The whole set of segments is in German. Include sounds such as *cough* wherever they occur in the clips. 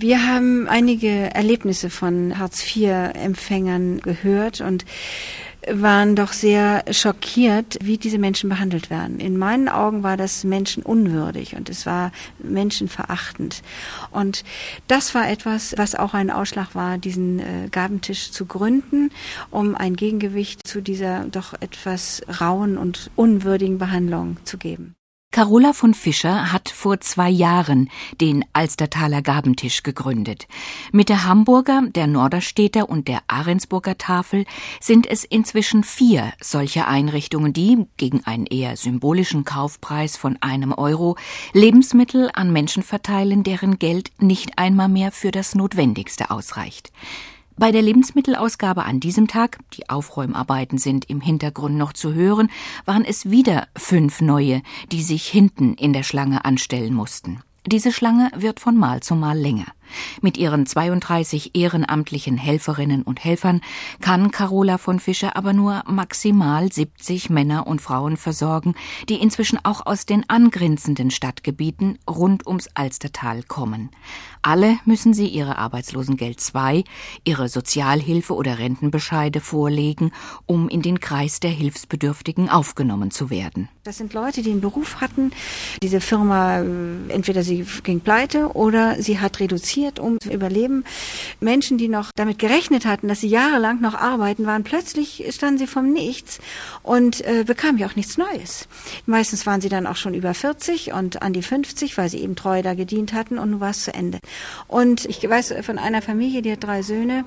Wir haben einige Erlebnisse von Hartz-IV-Empfängern gehört und waren doch sehr schockiert, wie diese Menschen behandelt werden. In meinen Augen war das menschenunwürdig und es war menschenverachtend. Und das war etwas, was auch ein Ausschlag war, diesen äh, Gabentisch zu gründen, um ein Gegengewicht zu dieser doch etwas rauen und unwürdigen Behandlung zu geben. Carola von Fischer hat vor zwei Jahren den Alstertaler Gabentisch gegründet. Mit der Hamburger, der Norderstädter und der Ahrensburger Tafel sind es inzwischen vier solche Einrichtungen, die gegen einen eher symbolischen Kaufpreis von einem Euro Lebensmittel an Menschen verteilen, deren Geld nicht einmal mehr für das Notwendigste ausreicht. Bei der Lebensmittelausgabe an diesem Tag, die Aufräumarbeiten sind im Hintergrund noch zu hören, waren es wieder fünf neue, die sich hinten in der Schlange anstellen mussten. Diese Schlange wird von Mal zu Mal länger. Mit ihren 32 ehrenamtlichen Helferinnen und Helfern kann Carola von Fischer aber nur maximal 70 Männer und Frauen versorgen, die inzwischen auch aus den angrenzenden Stadtgebieten rund ums Alstertal kommen. Alle müssen sie ihre Arbeitslosengeld II, ihre Sozialhilfe oder Rentenbescheide vorlegen, um in den Kreis der Hilfsbedürftigen aufgenommen zu werden. Das sind Leute, die einen Beruf hatten. Diese Firma, äh, entweder sie ging pleite oder sie hat reduziert finanziert, um zu überleben. Menschen, die noch damit gerechnet hatten, dass sie jahrelang noch arbeiten waren, plötzlich standen sie vom Nichts und äh, bekamen ja auch nichts Neues. Meistens waren sie dann auch schon über 40 und an die 50, weil sie eben treu da gedient hatten und nun war es zu Ende. Und ich weiß von einer Familie, die hat drei Söhne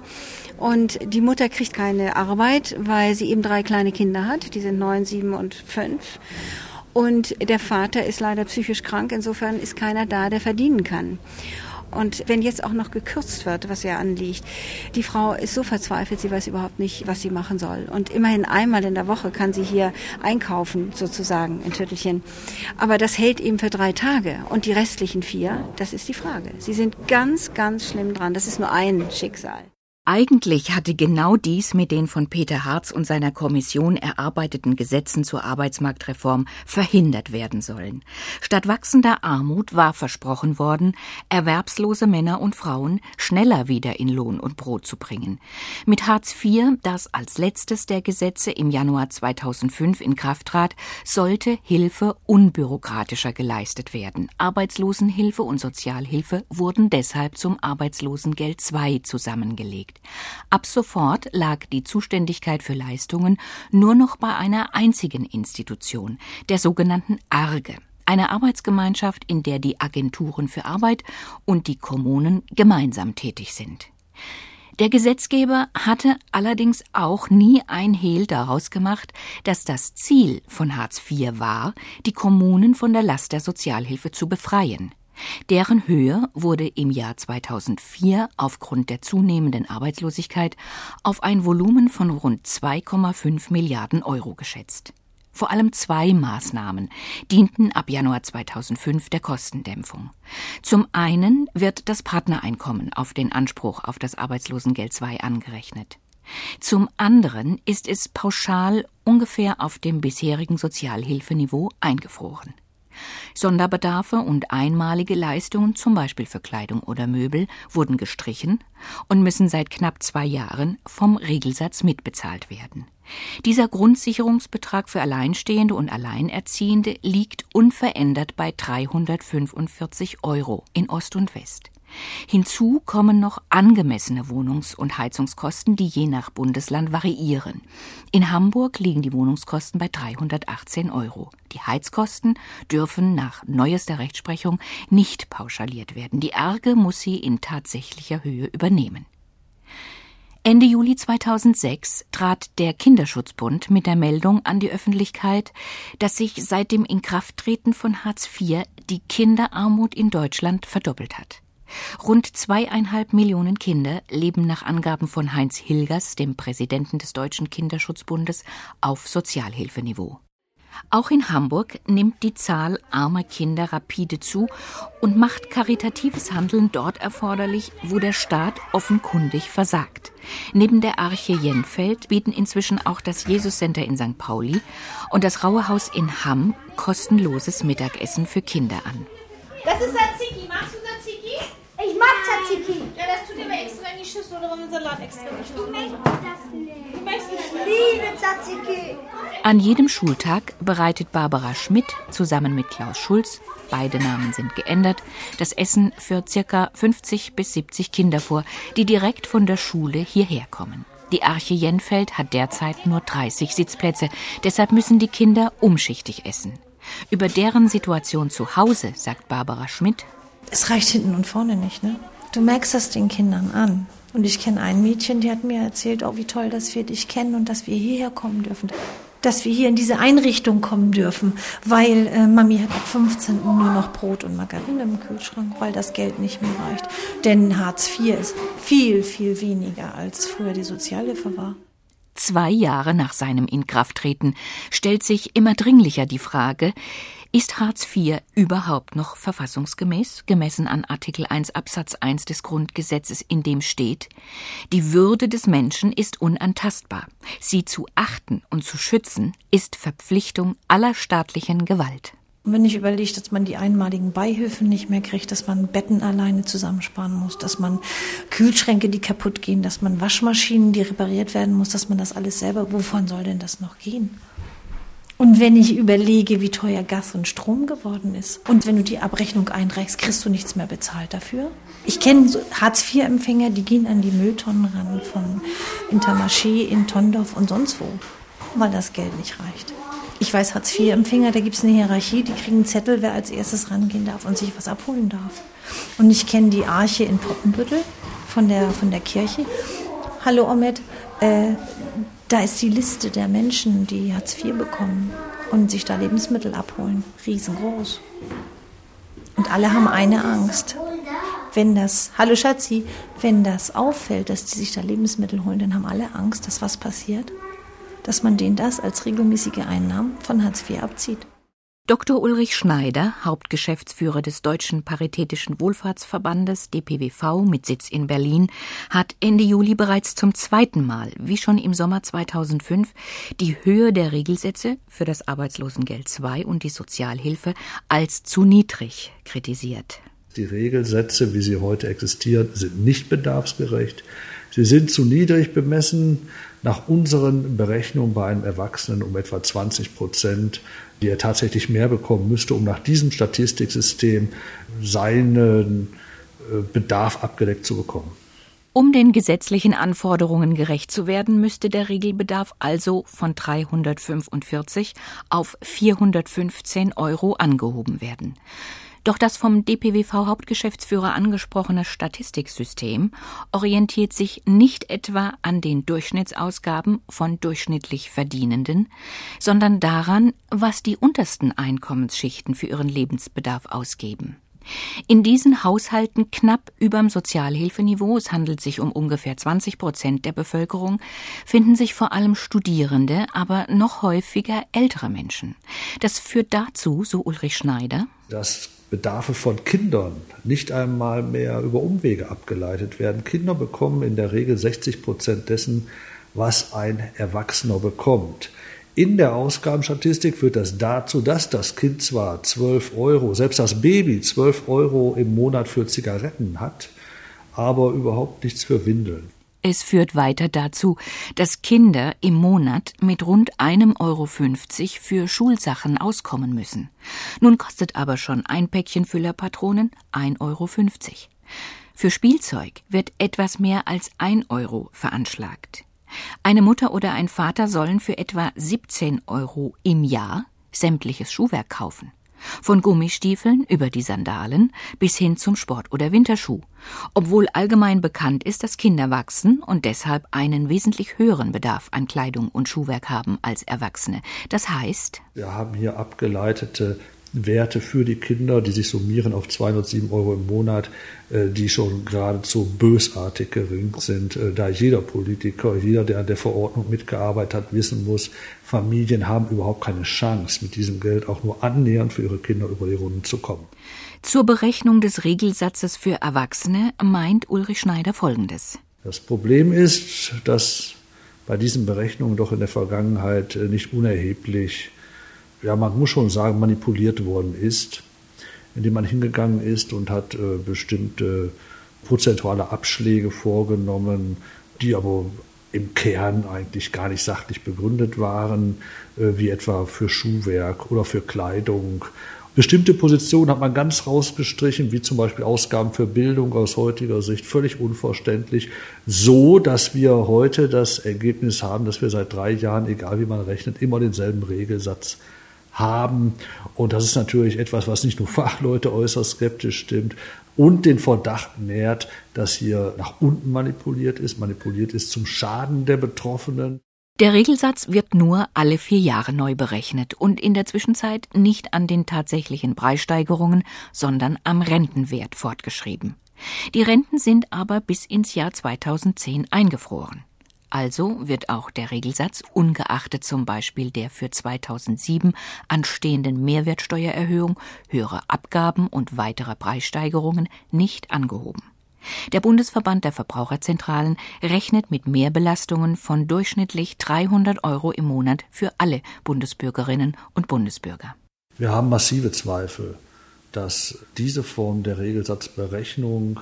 und die Mutter kriegt keine Arbeit, weil sie eben drei kleine Kinder hat. Die sind neun, sieben und fünf. Und der Vater ist leider psychisch krank, insofern ist keiner da, der verdienen kann. Und wenn jetzt auch noch gekürzt wird, was ja anliegt, die Frau ist so verzweifelt, sie weiß überhaupt nicht, was sie machen soll. Und immerhin einmal in der Woche kann sie hier einkaufen, sozusagen, in Tüttelchen. Aber das hält eben für drei Tage. Und die restlichen vier, das ist die Frage. Sie sind ganz, ganz schlimm dran. Das ist nur ein Schicksal. Eigentlich hatte genau dies mit den von Peter Harz und seiner Kommission erarbeiteten Gesetzen zur Arbeitsmarktreform verhindert werden sollen. Statt wachsender Armut war versprochen worden, erwerbslose Männer und Frauen schneller wieder in Lohn und Brot zu bringen. Mit Hartz IV, das als letztes der Gesetze im Januar 2005 in Kraft trat, sollte Hilfe unbürokratischer geleistet werden. Arbeitslosenhilfe und Sozialhilfe wurden deshalb zum Arbeitslosengeld II zusammengelegt gelegt. Ab sofort lag die Zuständigkeit für Leistungen nur noch bei einer einzigen Institution, der sogenannten ARGE, eine Arbeitsgemeinschaft, in der die Agenturen für Arbeit und die Kommunen gemeinsam tätig sind. Der Gesetzgeber hatte allerdings auch nie ein Hehl daraus gemacht, dass das Ziel von Hartz IV war, die Kommunen von der Last der Sozialhilfe zu befreien. Deren Höhe wurde im Jahr 2004 aufgrund der zunehmenden Arbeitslosigkeit auf ein Volumen von rund 2,5 Milliarden Euro geschätzt. Vor allem zwei Maßnahmen dienten ab Januar 2005 der Kostendämpfung. Zum einen wird das Partnereinkommen auf den Anspruch auf das Arbeitslosengeld II angerechnet. Zum anderen ist es pauschal ungefähr auf dem bisherigen Sozialhilfeniveau eingefroren. Sonderbedarfe und einmalige Leistungen, zum Beispiel für Kleidung oder Möbel, wurden gestrichen und müssen seit knapp zwei Jahren vom Regelsatz mitbezahlt werden. Dieser Grundsicherungsbetrag für Alleinstehende und Alleinerziehende liegt unverändert bei 345 Euro in Ost und West. Hinzu kommen noch angemessene Wohnungs- und Heizungskosten, die je nach Bundesland variieren. In Hamburg liegen die Wohnungskosten bei 318 Euro. Die Heizkosten dürfen nach neuester Rechtsprechung nicht pauschaliert werden. Die Ärge muss sie in tatsächlicher Höhe übernehmen. Ende Juli 2006 trat der Kinderschutzbund mit der Meldung an die Öffentlichkeit, dass sich seit dem Inkrafttreten von Hartz IV die Kinderarmut in Deutschland verdoppelt hat. Rund zweieinhalb Millionen Kinder leben nach Angaben von Heinz Hilgers, dem Präsidenten des Deutschen Kinderschutzbundes, auf Sozialhilfeniveau. Auch in Hamburg nimmt die Zahl armer Kinder rapide zu und macht karitatives Handeln dort erforderlich, wo der Staat offenkundig versagt. Neben der Arche Jenfeld bieten inzwischen auch das Jesuscenter in St. Pauli und das Rauhehaus in Hamm kostenloses Mittagessen für Kinder an. Das ist. Magst du Tzatziki? Ich mag Tzatziki. die Schüssel oder wollen wir Salat extra in die Schüssel? Ich möchte das nicht. Du möchtest nicht. Liebe Tzatziki. An jedem Schultag bereitet Barbara Schmidt zusammen mit Klaus Schulz, beide Namen sind geändert, das Essen für circa 50 bis 70 Kinder vor, die direkt von der Schule hierher kommen. Die Arche Jenfeld hat derzeit nur 30 Sitzplätze, deshalb müssen die Kinder umschichtig essen. Über deren Situation zu Hause sagt Barbara Schmidt. Es reicht hinten und vorne nicht, ne? Du merkst das den Kindern an. Und ich kenne ein Mädchen, die hat mir erzählt, oh, wie toll, dass wir dich kennen und dass wir hierher kommen dürfen. Dass wir hier in diese Einrichtung kommen dürfen, weil äh, Mami hat ab 15. nur noch Brot und Margarine im Kühlschrank, weil das Geld nicht mehr reicht. Denn Hartz IV ist viel, viel weniger, als früher die Sozialhilfe war. Zwei Jahre nach seinem Inkrafttreten stellt sich immer dringlicher die Frage, ist Hartz IV überhaupt noch verfassungsgemäß, gemessen an Artikel 1 Absatz 1 des Grundgesetzes, in dem steht, die Würde des Menschen ist unantastbar. Sie zu achten und zu schützen ist Verpflichtung aller staatlichen Gewalt. Und wenn ich überlege, dass man die einmaligen Beihilfen nicht mehr kriegt, dass man Betten alleine zusammensparen muss, dass man Kühlschränke, die kaputt gehen, dass man Waschmaschinen, die repariert werden muss, dass man das alles selber, wovon soll denn das noch gehen? Und wenn ich überlege, wie teuer Gas und Strom geworden ist, und wenn du die Abrechnung einreichst, kriegst du nichts mehr bezahlt dafür. Ich kenne Hartz-IV-Empfänger, die gehen an die Mülltonnen ran von Intermarché in Tondorf und sonst wo, weil das Geld nicht reicht. Ich weiß, Hartz-IV-Empfänger, da gibt es eine Hierarchie, die kriegen einen Zettel, wer als erstes rangehen darf und sich was abholen darf. Und ich kenne die Arche in Poppenbüttel von der, von der Kirche. Hallo Omet, äh, da ist die Liste der Menschen, die Hartz IV bekommen und sich da Lebensmittel abholen, riesengroß. Und alle haben eine Angst. Wenn das, hallo Schatzi, wenn das auffällt, dass die sich da Lebensmittel holen, dann haben alle Angst, dass was passiert, dass man denen das als regelmäßige Einnahmen von Hartz IV abzieht. Dr. Ulrich Schneider, Hauptgeschäftsführer des Deutschen Paritätischen Wohlfahrtsverbandes DPWV mit Sitz in Berlin, hat Ende Juli bereits zum zweiten Mal, wie schon im Sommer 2005, die Höhe der Regelsätze für das Arbeitslosengeld II und die Sozialhilfe als zu niedrig kritisiert. Die Regelsätze, wie sie heute existieren, sind nicht bedarfsgerecht. Sie sind zu niedrig bemessen, nach unseren Berechnungen bei einem Erwachsenen um etwa 20 Prozent die er tatsächlich mehr bekommen müsste, um nach diesem Statistiksystem seinen äh, Bedarf abgedeckt zu bekommen. Um den gesetzlichen Anforderungen gerecht zu werden, müsste der Regelbedarf also von 345 auf 415 Euro angehoben werden. Doch das vom DPWV-Hauptgeschäftsführer angesprochene Statistiksystem orientiert sich nicht etwa an den Durchschnittsausgaben von durchschnittlich Verdienenden, sondern daran, was die untersten Einkommensschichten für ihren Lebensbedarf ausgeben. In diesen Haushalten knapp überm Sozialhilfeniveau, es handelt sich um ungefähr 20 Prozent der Bevölkerung, finden sich vor allem Studierende, aber noch häufiger ältere Menschen. Das führt dazu, so Ulrich Schneider, dass Bedarfe von Kindern nicht einmal mehr über Umwege abgeleitet werden. Kinder bekommen in der Regel 60 Prozent dessen, was ein Erwachsener bekommt. In der Ausgabenstatistik führt das dazu, dass das Kind zwar 12 Euro, selbst das Baby 12 Euro im Monat für Zigaretten hat, aber überhaupt nichts für Windeln. Es führt weiter dazu, dass Kinder im Monat mit rund einem Euro fünfzig für Schulsachen auskommen müssen. Nun kostet aber schon ein Päckchen Füllerpatronen ein Euro. fünfzig. Für Spielzeug wird etwas mehr als ein Euro veranschlagt. Eine Mutter oder ein Vater sollen für etwa 17 Euro im Jahr sämtliches Schuhwerk kaufen. Von Gummistiefeln über die Sandalen bis hin zum Sport- oder Winterschuh. Obwohl allgemein bekannt ist, dass Kinder wachsen und deshalb einen wesentlich höheren Bedarf an Kleidung und Schuhwerk haben als Erwachsene. Das heißt, wir haben hier abgeleitete Werte für die Kinder, die sich summieren auf 207 Euro im Monat, äh, die schon geradezu bösartig gering sind, äh, da jeder Politiker, jeder, der an der Verordnung mitgearbeitet hat, wissen muss, Familien haben überhaupt keine Chance, mit diesem Geld auch nur annähernd für ihre Kinder über die Runden zu kommen. Zur Berechnung des Regelsatzes für Erwachsene meint Ulrich Schneider Folgendes. Das Problem ist, dass bei diesen Berechnungen doch in der Vergangenheit äh, nicht unerheblich ja, man muss schon sagen, manipuliert worden ist, indem man hingegangen ist und hat äh, bestimmte prozentuale Abschläge vorgenommen, die aber im Kern eigentlich gar nicht sachlich begründet waren, äh, wie etwa für Schuhwerk oder für Kleidung. Bestimmte Positionen hat man ganz rausgestrichen, wie zum Beispiel Ausgaben für Bildung aus heutiger Sicht, völlig unverständlich, so dass wir heute das Ergebnis haben, dass wir seit drei Jahren, egal wie man rechnet, immer denselben Regelsatz haben. Und das ist natürlich etwas, was nicht nur *laughs* Fachleute äußerst skeptisch stimmt und den Verdacht nährt, dass hier nach unten manipuliert ist, manipuliert ist zum Schaden der Betroffenen. Der Regelsatz wird nur alle vier Jahre neu berechnet und in der Zwischenzeit nicht an den tatsächlichen Preissteigerungen, sondern am Rentenwert fortgeschrieben. Die Renten sind aber bis ins Jahr 2010 eingefroren. Also wird auch der Regelsatz, ungeachtet zum Beispiel der für 2007 anstehenden Mehrwertsteuererhöhung, höhere Abgaben und weiterer Preissteigerungen, nicht angehoben. Der Bundesverband der Verbraucherzentralen rechnet mit Mehrbelastungen von durchschnittlich 300 Euro im Monat für alle Bundesbürgerinnen und Bundesbürger. Wir haben massive Zweifel, dass diese Form der Regelsatzberechnung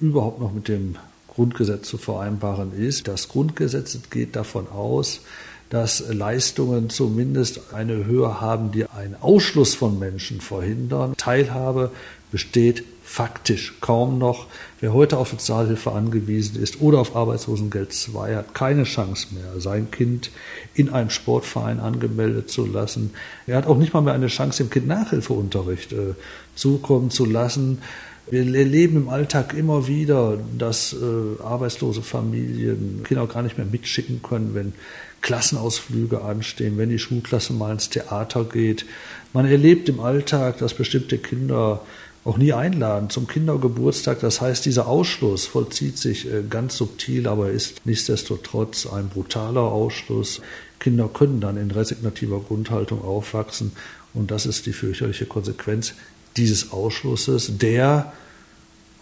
überhaupt noch mit dem Grundgesetz zu vereinbaren ist. Das Grundgesetz geht davon aus, dass Leistungen zumindest eine Höhe haben, die einen Ausschluss von Menschen verhindern. Teilhabe besteht faktisch kaum noch. Wer heute auf Sozialhilfe angewiesen ist oder auf Arbeitslosengeld II, hat keine Chance mehr, sein Kind in einen Sportverein angemeldet zu lassen. Er hat auch nicht mal mehr eine Chance, dem Kind Nachhilfeunterricht äh, zukommen zu lassen. Wir erleben im Alltag immer wieder, dass äh, arbeitslose Familien Kinder gar nicht mehr mitschicken können, wenn Klassenausflüge anstehen, wenn die Schulklasse mal ins Theater geht. Man erlebt im Alltag, dass bestimmte Kinder auch nie einladen zum Kindergeburtstag. Das heißt, dieser Ausschluss vollzieht sich äh, ganz subtil, aber ist nichtsdestotrotz ein brutaler Ausschluss. Kinder können dann in resignativer Grundhaltung aufwachsen und das ist die fürchterliche Konsequenz dieses Ausschlusses, der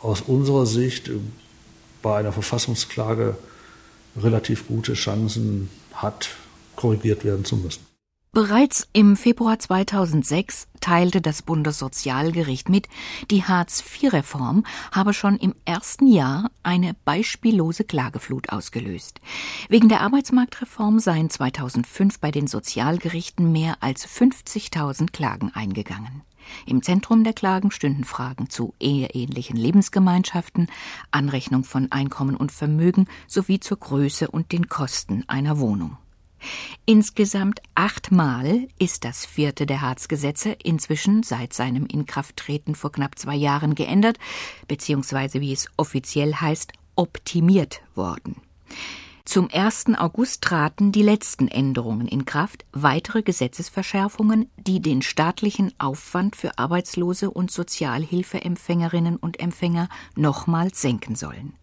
aus unserer Sicht bei einer Verfassungsklage relativ gute Chancen hat, korrigiert werden zu müssen. Bereits im Februar 2006 teilte das Bundessozialgericht mit, die Hartz-IV-Reform habe schon im ersten Jahr eine beispiellose Klageflut ausgelöst. Wegen der Arbeitsmarktreform seien 2005 bei den Sozialgerichten mehr als 50.000 Klagen eingegangen. Im Zentrum der Klagen stünden Fragen zu eheähnlichen Lebensgemeinschaften, Anrechnung von Einkommen und Vermögen sowie zur Größe und den Kosten einer Wohnung. Insgesamt achtmal ist das vierte der Harzgesetze inzwischen seit seinem Inkrafttreten vor knapp zwei Jahren geändert, beziehungsweise wie es offiziell heißt, optimiert worden. Zum 1. August traten die letzten Änderungen in Kraft, weitere Gesetzesverschärfungen, die den staatlichen Aufwand für Arbeitslose und Sozialhilfeempfängerinnen und Empfänger nochmals senken sollen.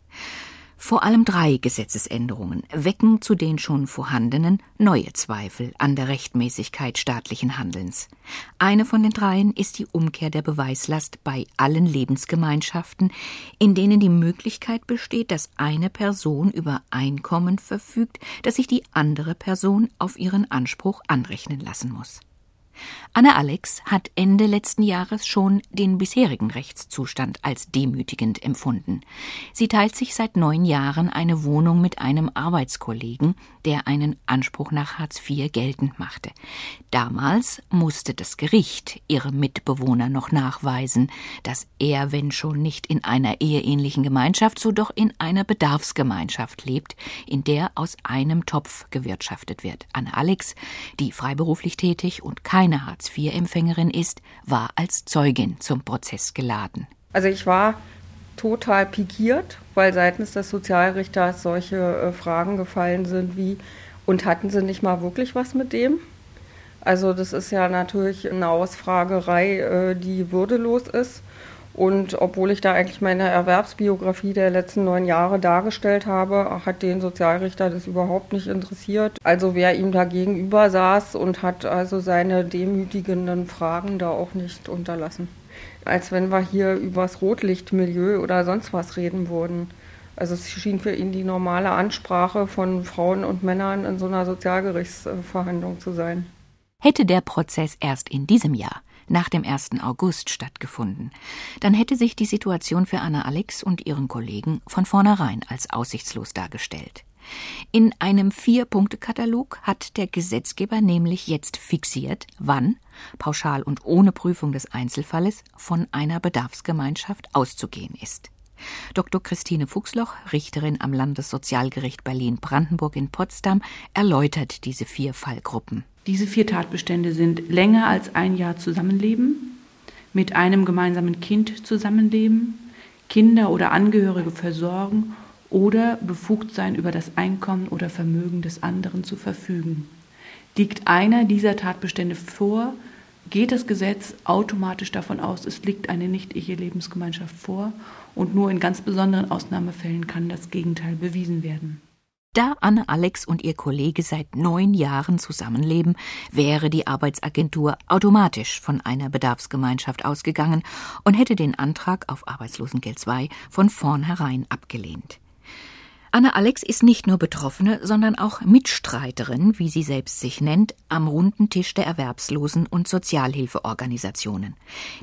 Vor allem drei Gesetzesänderungen wecken zu den schon vorhandenen neue Zweifel an der Rechtmäßigkeit staatlichen Handelns. Eine von den dreien ist die Umkehr der Beweislast bei allen Lebensgemeinschaften, in denen die Möglichkeit besteht, dass eine Person über Einkommen verfügt, das sich die andere Person auf ihren Anspruch anrechnen lassen muss. Anne Alex hat Ende letzten Jahres schon den bisherigen Rechtszustand als demütigend empfunden. Sie teilt sich seit neun Jahren eine Wohnung mit einem Arbeitskollegen, der einen Anspruch nach Hartz IV geltend machte. Damals musste das Gericht ihrem Mitbewohner noch nachweisen, dass er, wenn schon nicht in einer eheähnlichen Gemeinschaft, so doch in einer Bedarfsgemeinschaft lebt, in der aus einem Topf gewirtschaftet wird. Anne Alex, die freiberuflich tätig und keine Hartz Hartz-IV-Empfängerin ist, war als Zeugin zum Prozess geladen. Also ich war total pikiert, weil seitens des Sozialrichters solche äh, Fragen gefallen sind wie, und hatten sie nicht mal wirklich was mit dem? Also das ist ja natürlich eine Ausfragerei, äh, die würdelos ist. Und obwohl ich da eigentlich meine Erwerbsbiografie der letzten neun Jahre dargestellt habe, hat den Sozialrichter das überhaupt nicht interessiert. Also wer ihm da gegenüber saß und hat also seine demütigenden Fragen da auch nicht unterlassen. Als wenn wir hier übers Rotlichtmilieu oder sonst was reden würden. Also es schien für ihn die normale Ansprache von Frauen und Männern in so einer Sozialgerichtsverhandlung zu sein. Hätte der Prozess erst in diesem Jahr nach dem 1. August stattgefunden, dann hätte sich die Situation für Anna Alex und ihren Kollegen von vornherein als aussichtslos dargestellt. In einem Vier-Punkte-Katalog hat der Gesetzgeber nämlich jetzt fixiert, wann, pauschal und ohne Prüfung des Einzelfalles, von einer Bedarfsgemeinschaft auszugehen ist. Dr. Christine Fuchsloch, Richterin am Landessozialgericht Berlin-Brandenburg in Potsdam, erläutert diese vier Fallgruppen. Diese vier Tatbestände sind länger als ein Jahr Zusammenleben, mit einem gemeinsamen Kind zusammenleben, Kinder oder Angehörige versorgen oder befugt sein, über das Einkommen oder Vermögen des anderen zu verfügen. Liegt einer dieser Tatbestände vor, geht das Gesetz automatisch davon aus, es liegt eine Nicht-Ehe-Lebensgemeinschaft vor und nur in ganz besonderen Ausnahmefällen kann das Gegenteil bewiesen werden. Da Anne Alex und ihr Kollege seit neun Jahren zusammenleben, wäre die Arbeitsagentur automatisch von einer Bedarfsgemeinschaft ausgegangen und hätte den Antrag auf Arbeitslosengeld II von vornherein abgelehnt. Anne Alex ist nicht nur Betroffene, sondern auch Mitstreiterin, wie sie selbst sich nennt, am runden Tisch der Erwerbslosen- und Sozialhilfeorganisationen.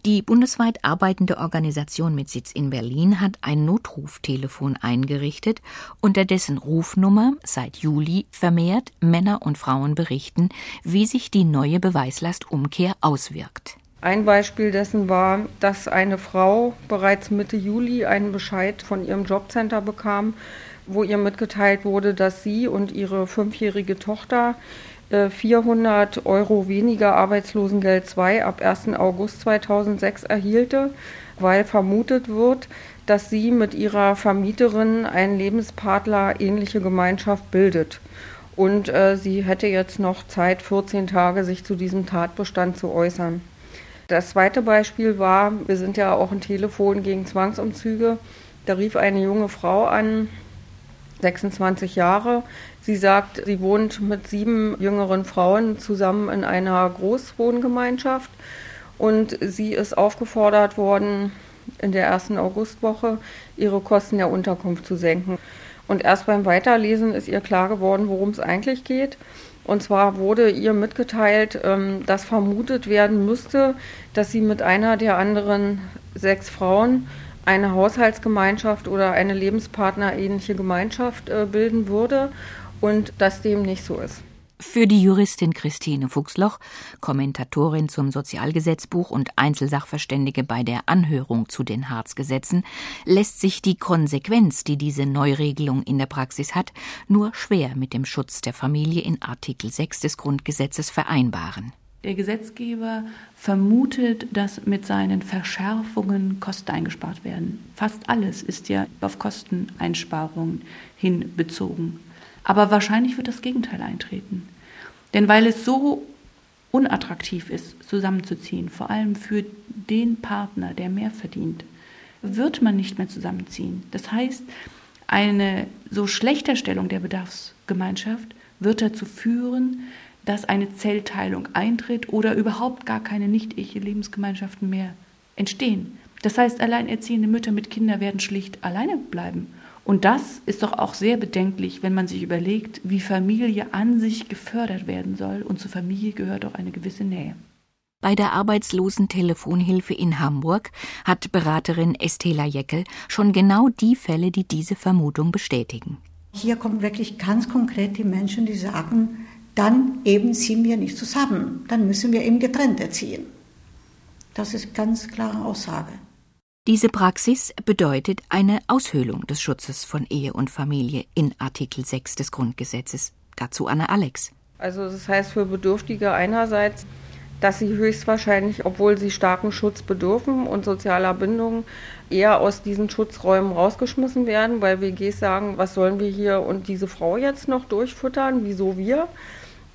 Die bundesweit arbeitende Organisation mit Sitz in Berlin hat ein Notruftelefon eingerichtet, unter dessen Rufnummer seit Juli vermehrt Männer und Frauen berichten, wie sich die neue Beweislastumkehr auswirkt. Ein Beispiel dessen war, dass eine Frau bereits Mitte Juli einen Bescheid von ihrem Jobcenter bekam, wo ihr mitgeteilt wurde, dass sie und ihre fünfjährige Tochter 400 äh, Euro weniger Arbeitslosengeld 2 ab 1. August 2006 erhielte, weil vermutet wird, dass sie mit ihrer Vermieterin einen Lebenspartner ähnliche Gemeinschaft bildet. Und äh, sie hätte jetzt noch Zeit, 14 Tage, sich zu diesem Tatbestand zu äußern. Das zweite Beispiel war, wir sind ja auch ein Telefon gegen Zwangsumzüge. Da rief eine junge Frau an, 26 Jahre. Sie sagt, sie wohnt mit sieben jüngeren Frauen zusammen in einer Großwohngemeinschaft und sie ist aufgefordert worden, in der ersten Augustwoche ihre Kosten der Unterkunft zu senken. Und erst beim Weiterlesen ist ihr klar geworden, worum es eigentlich geht. Und zwar wurde ihr mitgeteilt, ähm, dass vermutet werden müsste, dass sie mit einer der anderen sechs Frauen eine Haushaltsgemeinschaft oder eine lebenspartnerähnliche Gemeinschaft äh, bilden würde und dass dem nicht so ist. Für die Juristin Christine Fuchsloch, Kommentatorin zum Sozialgesetzbuch und Einzelsachverständige bei der Anhörung zu den Harzgesetzen, lässt sich die Konsequenz, die diese Neuregelung in der Praxis hat, nur schwer mit dem Schutz der Familie in Artikel 6 des Grundgesetzes vereinbaren. Der Gesetzgeber vermutet, dass mit seinen Verschärfungen Kosten eingespart werden. Fast alles ist ja auf Kosteneinsparungen hin bezogen. Aber wahrscheinlich wird das Gegenteil eintreten. Denn weil es so unattraktiv ist, zusammenzuziehen, vor allem für den Partner, der mehr verdient, wird man nicht mehr zusammenziehen. Das heißt, eine so schlechte Stellung der Bedarfsgemeinschaft wird dazu führen, dass eine Zellteilung eintritt oder überhaupt gar keine nicht-Ehe-Lebensgemeinschaften mehr entstehen. Das heißt, alleinerziehende Mütter mit Kindern werden schlicht alleine bleiben. Und das ist doch auch sehr bedenklich, wenn man sich überlegt, wie Familie an sich gefördert werden soll. Und zur Familie gehört auch eine gewisse Nähe. Bei der Arbeitslosentelefonhilfe in Hamburg hat Beraterin Estela Jeckel schon genau die Fälle, die diese Vermutung bestätigen. Hier kommen wirklich ganz konkret die Menschen, die sagen, dann eben ziehen wir nicht zusammen. Dann müssen wir eben getrennt erziehen. Das ist ganz klare Aussage. Diese Praxis bedeutet eine Aushöhlung des Schutzes von Ehe und Familie in Artikel 6 des Grundgesetzes. Dazu Anne Alex. Also das heißt für Bedürftige einerseits, dass sie höchstwahrscheinlich, obwohl sie starken Schutz bedürfen und sozialer Bindung, eher aus diesen Schutzräumen rausgeschmissen werden, weil WGs sagen, was sollen wir hier und diese Frau jetzt noch durchfüttern, wieso wir?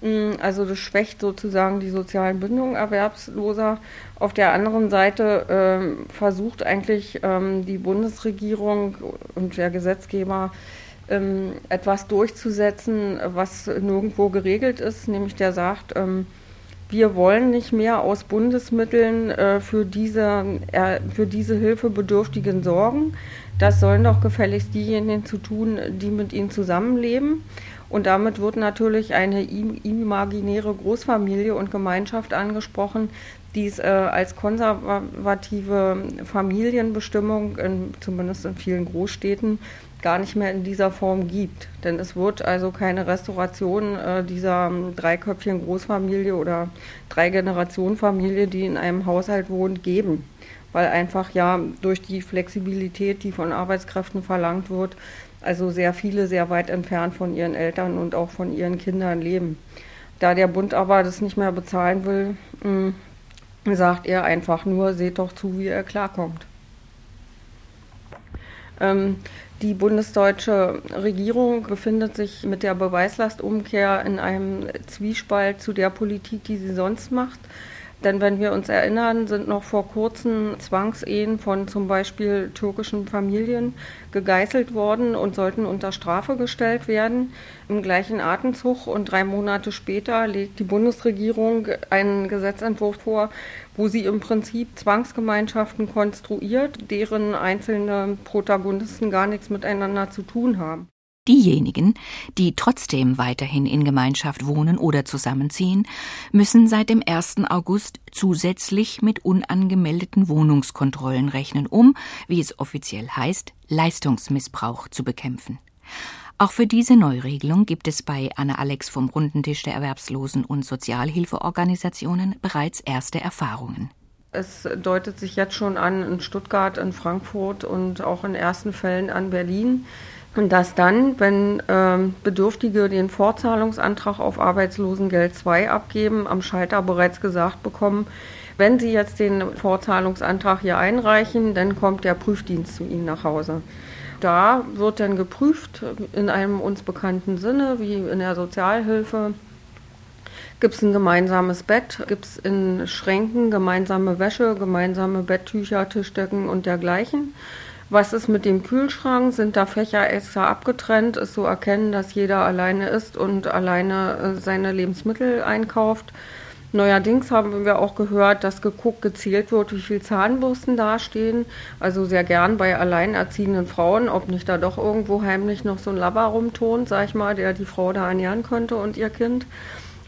Mm, also das schwächt sozusagen die sozialen Bindungen Erwerbsloser. Auf der anderen Seite ähm, versucht eigentlich ähm, die Bundesregierung und der Gesetzgeber ähm, etwas durchzusetzen, was nirgendwo geregelt ist, nämlich der sagt, ähm, wir wollen nicht mehr aus Bundesmitteln äh, für, diese, äh, für diese Hilfebedürftigen sorgen. Das sollen doch gefälligst diejenigen zu tun, die mit ihnen zusammenleben. Und damit wird natürlich eine imaginäre Großfamilie und Gemeinschaft angesprochen, die es äh, als konservative Familienbestimmung, in, zumindest in vielen Großstädten, gar nicht mehr in dieser Form gibt. Denn es wird also keine Restauration äh, dieser dreiköpfigen Großfamilie oder Drei-Generationen-Familie, die in einem Haushalt wohnt, geben. Weil einfach ja durch die Flexibilität, die von Arbeitskräften verlangt wird, also sehr viele sehr weit entfernt von ihren Eltern und auch von ihren Kindern leben. Da der Bund aber das nicht mehr bezahlen will, mm, sagt er einfach nur, seht doch zu, wie er klarkommt. Ähm, die bundesdeutsche Regierung befindet sich mit der Beweislastumkehr in einem Zwiespalt zu der Politik, die sie sonst macht. Denn wenn wir uns erinnern, sind noch vor kurzem Zwangsehen von zum Beispiel türkischen Familien gegeißelt worden und sollten unter Strafe gestellt werden. Im gleichen Atemzug und drei Monate später legt die Bundesregierung einen Gesetzentwurf vor, wo sie im Prinzip Zwangsgemeinschaften konstruiert, deren einzelne Protagonisten gar nichts miteinander zu tun haben. Diejenigen, die trotzdem weiterhin in Gemeinschaft wohnen oder zusammenziehen, müssen seit dem 1. August zusätzlich mit unangemeldeten Wohnungskontrollen rechnen, um, wie es offiziell heißt, Leistungsmissbrauch zu bekämpfen. Auch für diese Neuregelung gibt es bei Anne Alex vom Rundentisch der Erwerbslosen und Sozialhilfeorganisationen bereits erste Erfahrungen. Es deutet sich jetzt schon an in Stuttgart, in Frankfurt und auch in ersten Fällen an Berlin, und dass dann, wenn ähm, Bedürftige den Vorzahlungsantrag auf Arbeitslosengeld 2 abgeben, am Schalter bereits gesagt bekommen, wenn Sie jetzt den Vorzahlungsantrag hier einreichen, dann kommt der Prüfdienst zu Ihnen nach Hause. Da wird dann geprüft in einem uns bekannten Sinne, wie in der Sozialhilfe. Gibt es ein gemeinsames Bett? Gibt es in Schränken gemeinsame Wäsche, gemeinsame Betttücher, Tischdecken und dergleichen? Was ist mit dem Kühlschrank? Sind da Fächer extra abgetrennt? Ist so erkennen, dass jeder alleine ist und alleine äh, seine Lebensmittel einkauft? Neuerdings haben wir auch gehört, dass geguckt, gezählt wird, wie viele Zahnbürsten dastehen. Also sehr gern bei alleinerziehenden Frauen, ob nicht da doch irgendwo heimlich noch so ein Labber rumtont, sag ich mal, der die Frau da ernähren könnte und ihr Kind.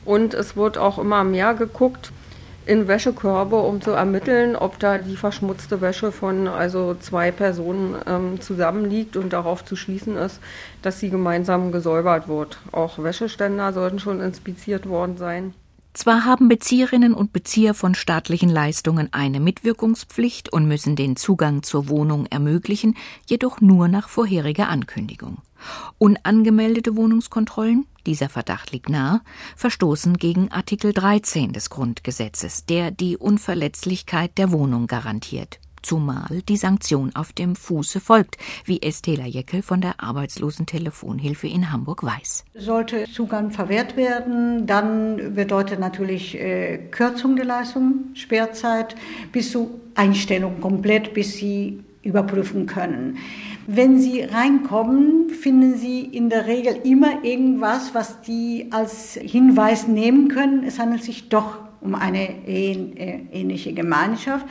Und es wird auch immer mehr geguckt, in Wäschekörbe, um zu ermitteln, ob da die verschmutzte Wäsche von also zwei Personen ähm, zusammenliegt und darauf zu schließen ist, dass sie gemeinsam gesäubert wird. Auch Wäscheständer sollten schon inspiziert worden sein. Zwar haben Bezieherinnen und Bezieher von staatlichen Leistungen eine Mitwirkungspflicht und müssen den Zugang zur Wohnung ermöglichen, jedoch nur nach vorheriger Ankündigung. Unangemeldete Wohnungskontrollen, dieser Verdacht liegt nahe, verstoßen gegen Artikel 13 des Grundgesetzes, der die Unverletzlichkeit der Wohnung garantiert zumal die Sanktion auf dem Fuße folgt, wie Estela Jeckel von der Arbeitslosentelefonhilfe in Hamburg weiß. Sollte Zugang verwehrt werden, dann bedeutet natürlich äh, Kürzung der Leistung, Sperrzeit bis zu Einstellung komplett, bis sie überprüfen können. Wenn Sie reinkommen, finden Sie in der Regel immer irgendwas, was die als Hinweis nehmen können. Es handelt sich doch um eine äh, ähnliche Gemeinschaft.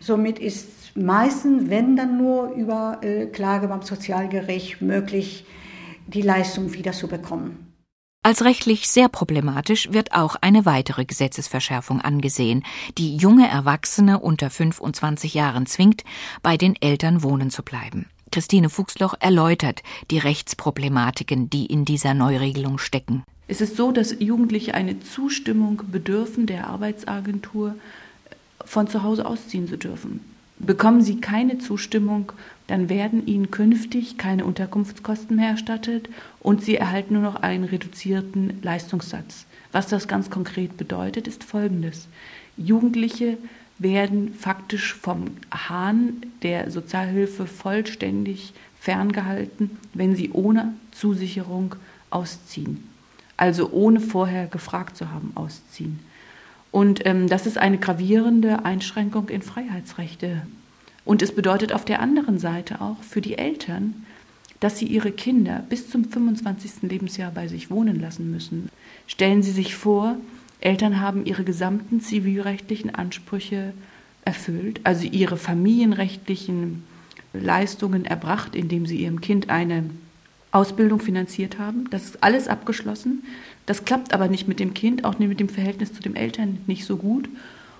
Somit ist meistens, wenn dann nur über äh, Klage beim Sozialgericht möglich, die Leistung wieder zu bekommen. Als rechtlich sehr problematisch wird auch eine weitere Gesetzesverschärfung angesehen, die junge Erwachsene unter 25 Jahren zwingt, bei den Eltern wohnen zu bleiben. Christine Fuchsloch erläutert die Rechtsproblematiken, die in dieser Neuregelung stecken. Es ist so, dass Jugendliche eine Zustimmung bedürfen der Arbeitsagentur, von zu Hause ausziehen zu dürfen. Bekommen sie keine Zustimmung, dann werden ihnen künftig keine Unterkunftskosten mehr erstattet und sie erhalten nur noch einen reduzierten Leistungssatz. Was das ganz konkret bedeutet, ist Folgendes. Jugendliche werden faktisch vom Hahn der Sozialhilfe vollständig ferngehalten, wenn sie ohne Zusicherung ausziehen. Also ohne vorher gefragt zu haben, ausziehen. Und ähm, das ist eine gravierende Einschränkung in Freiheitsrechte. Und es bedeutet auf der anderen Seite auch für die Eltern, dass sie ihre Kinder bis zum 25. Lebensjahr bei sich wohnen lassen müssen. Stellen Sie sich vor, Eltern haben ihre gesamten zivilrechtlichen Ansprüche erfüllt, also ihre familienrechtlichen Leistungen erbracht, indem sie ihrem Kind eine Ausbildung finanziert haben. Das ist alles abgeschlossen. Das klappt aber nicht mit dem Kind, auch nicht mit dem Verhältnis zu den Eltern nicht so gut.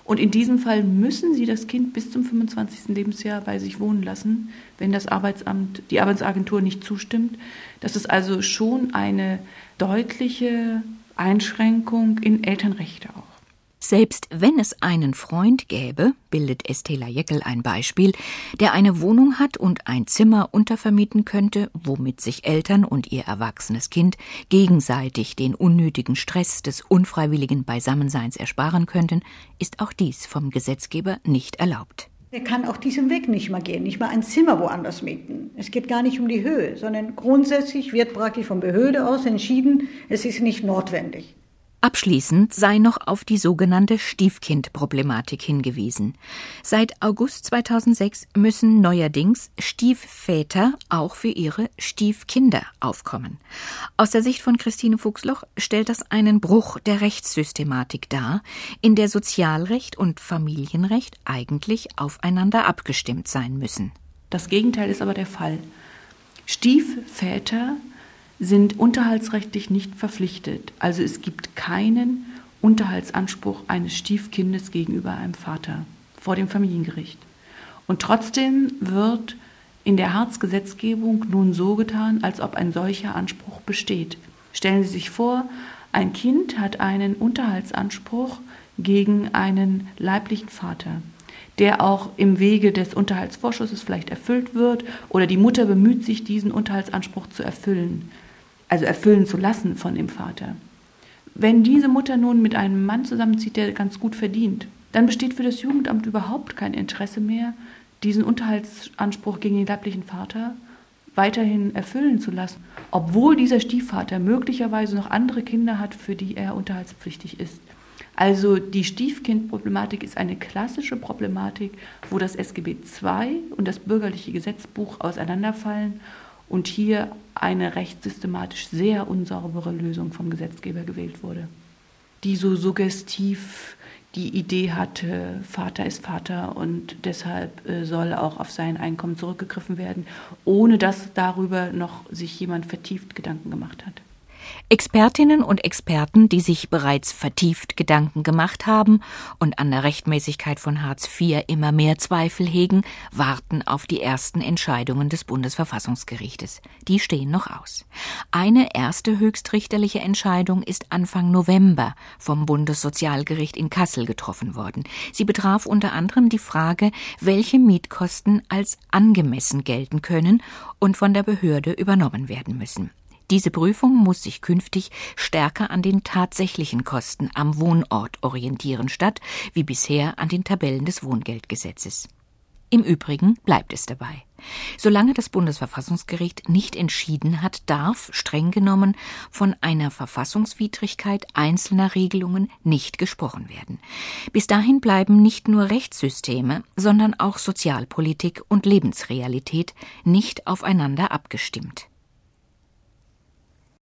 Und in diesem Fall müssen Sie das Kind bis zum 25. Lebensjahr bei sich wohnen lassen, wenn das Arbeitsamt, die Arbeitsagentur nicht zustimmt. Das ist also schon eine deutliche Einschränkung in Elternrechte auch. Selbst wenn es einen Freund gäbe, bildet Estela Jeckel ein Beispiel, der eine Wohnung hat und ein Zimmer untervermieten könnte, womit sich Eltern und ihr erwachsenes Kind gegenseitig den unnötigen Stress des unfreiwilligen Beisammenseins ersparen könnten, ist auch dies vom Gesetzgeber nicht erlaubt. Er kann auch diesen Weg nicht mehr gehen, nicht mal ein Zimmer woanders mieten. Es geht gar nicht um die Höhe, sondern grundsätzlich wird praktisch von Behörde aus entschieden, es ist nicht notwendig. Abschließend sei noch auf die sogenannte Stiefkind-Problematik hingewiesen. Seit August 2006 müssen neuerdings Stiefväter auch für ihre Stiefkinder aufkommen. Aus der Sicht von Christine Fuchsloch stellt das einen Bruch der Rechtssystematik dar, in der Sozialrecht und Familienrecht eigentlich aufeinander abgestimmt sein müssen. Das Gegenteil ist aber der Fall. Stiefväter sind unterhaltsrechtlich nicht verpflichtet. Also es gibt keinen Unterhaltsanspruch eines Stiefkindes gegenüber einem Vater vor dem Familiengericht. Und trotzdem wird in der Harzgesetzgebung nun so getan, als ob ein solcher Anspruch besteht. Stellen Sie sich vor, ein Kind hat einen Unterhaltsanspruch gegen einen leiblichen Vater, der auch im Wege des Unterhaltsvorschusses vielleicht erfüllt wird oder die Mutter bemüht sich, diesen Unterhaltsanspruch zu erfüllen also erfüllen zu lassen von dem Vater. Wenn diese Mutter nun mit einem Mann zusammenzieht, der ganz gut verdient, dann besteht für das Jugendamt überhaupt kein Interesse mehr, diesen Unterhaltsanspruch gegen den leiblichen Vater weiterhin erfüllen zu lassen, obwohl dieser Stiefvater möglicherweise noch andere Kinder hat, für die er unterhaltspflichtig ist. Also die Stiefkindproblematik ist eine klassische Problematik, wo das SGB II und das bürgerliche Gesetzbuch auseinanderfallen und hier eine rechtssystematisch sehr unsaubere Lösung vom Gesetzgeber gewählt wurde, die so suggestiv die Idee hatte, Vater ist Vater und deshalb äh, soll auch auf sein Einkommen zurückgegriffen werden, ohne dass darüber noch sich jemand vertieft Gedanken gemacht hat. Expertinnen und Experten, die sich bereits vertieft Gedanken gemacht haben und an der Rechtmäßigkeit von Hartz IV immer mehr Zweifel hegen, warten auf die ersten Entscheidungen des Bundesverfassungsgerichtes. Die stehen noch aus. Eine erste höchstrichterliche Entscheidung ist Anfang November vom Bundessozialgericht in Kassel getroffen worden. Sie betraf unter anderem die Frage, welche Mietkosten als angemessen gelten können und von der Behörde übernommen werden müssen. Diese Prüfung muss sich künftig stärker an den tatsächlichen Kosten am Wohnort orientieren, statt wie bisher an den Tabellen des Wohngeldgesetzes. Im Übrigen bleibt es dabei. Solange das Bundesverfassungsgericht nicht entschieden hat, darf, streng genommen, von einer Verfassungswidrigkeit einzelner Regelungen nicht gesprochen werden. Bis dahin bleiben nicht nur Rechtssysteme, sondern auch Sozialpolitik und Lebensrealität nicht aufeinander abgestimmt.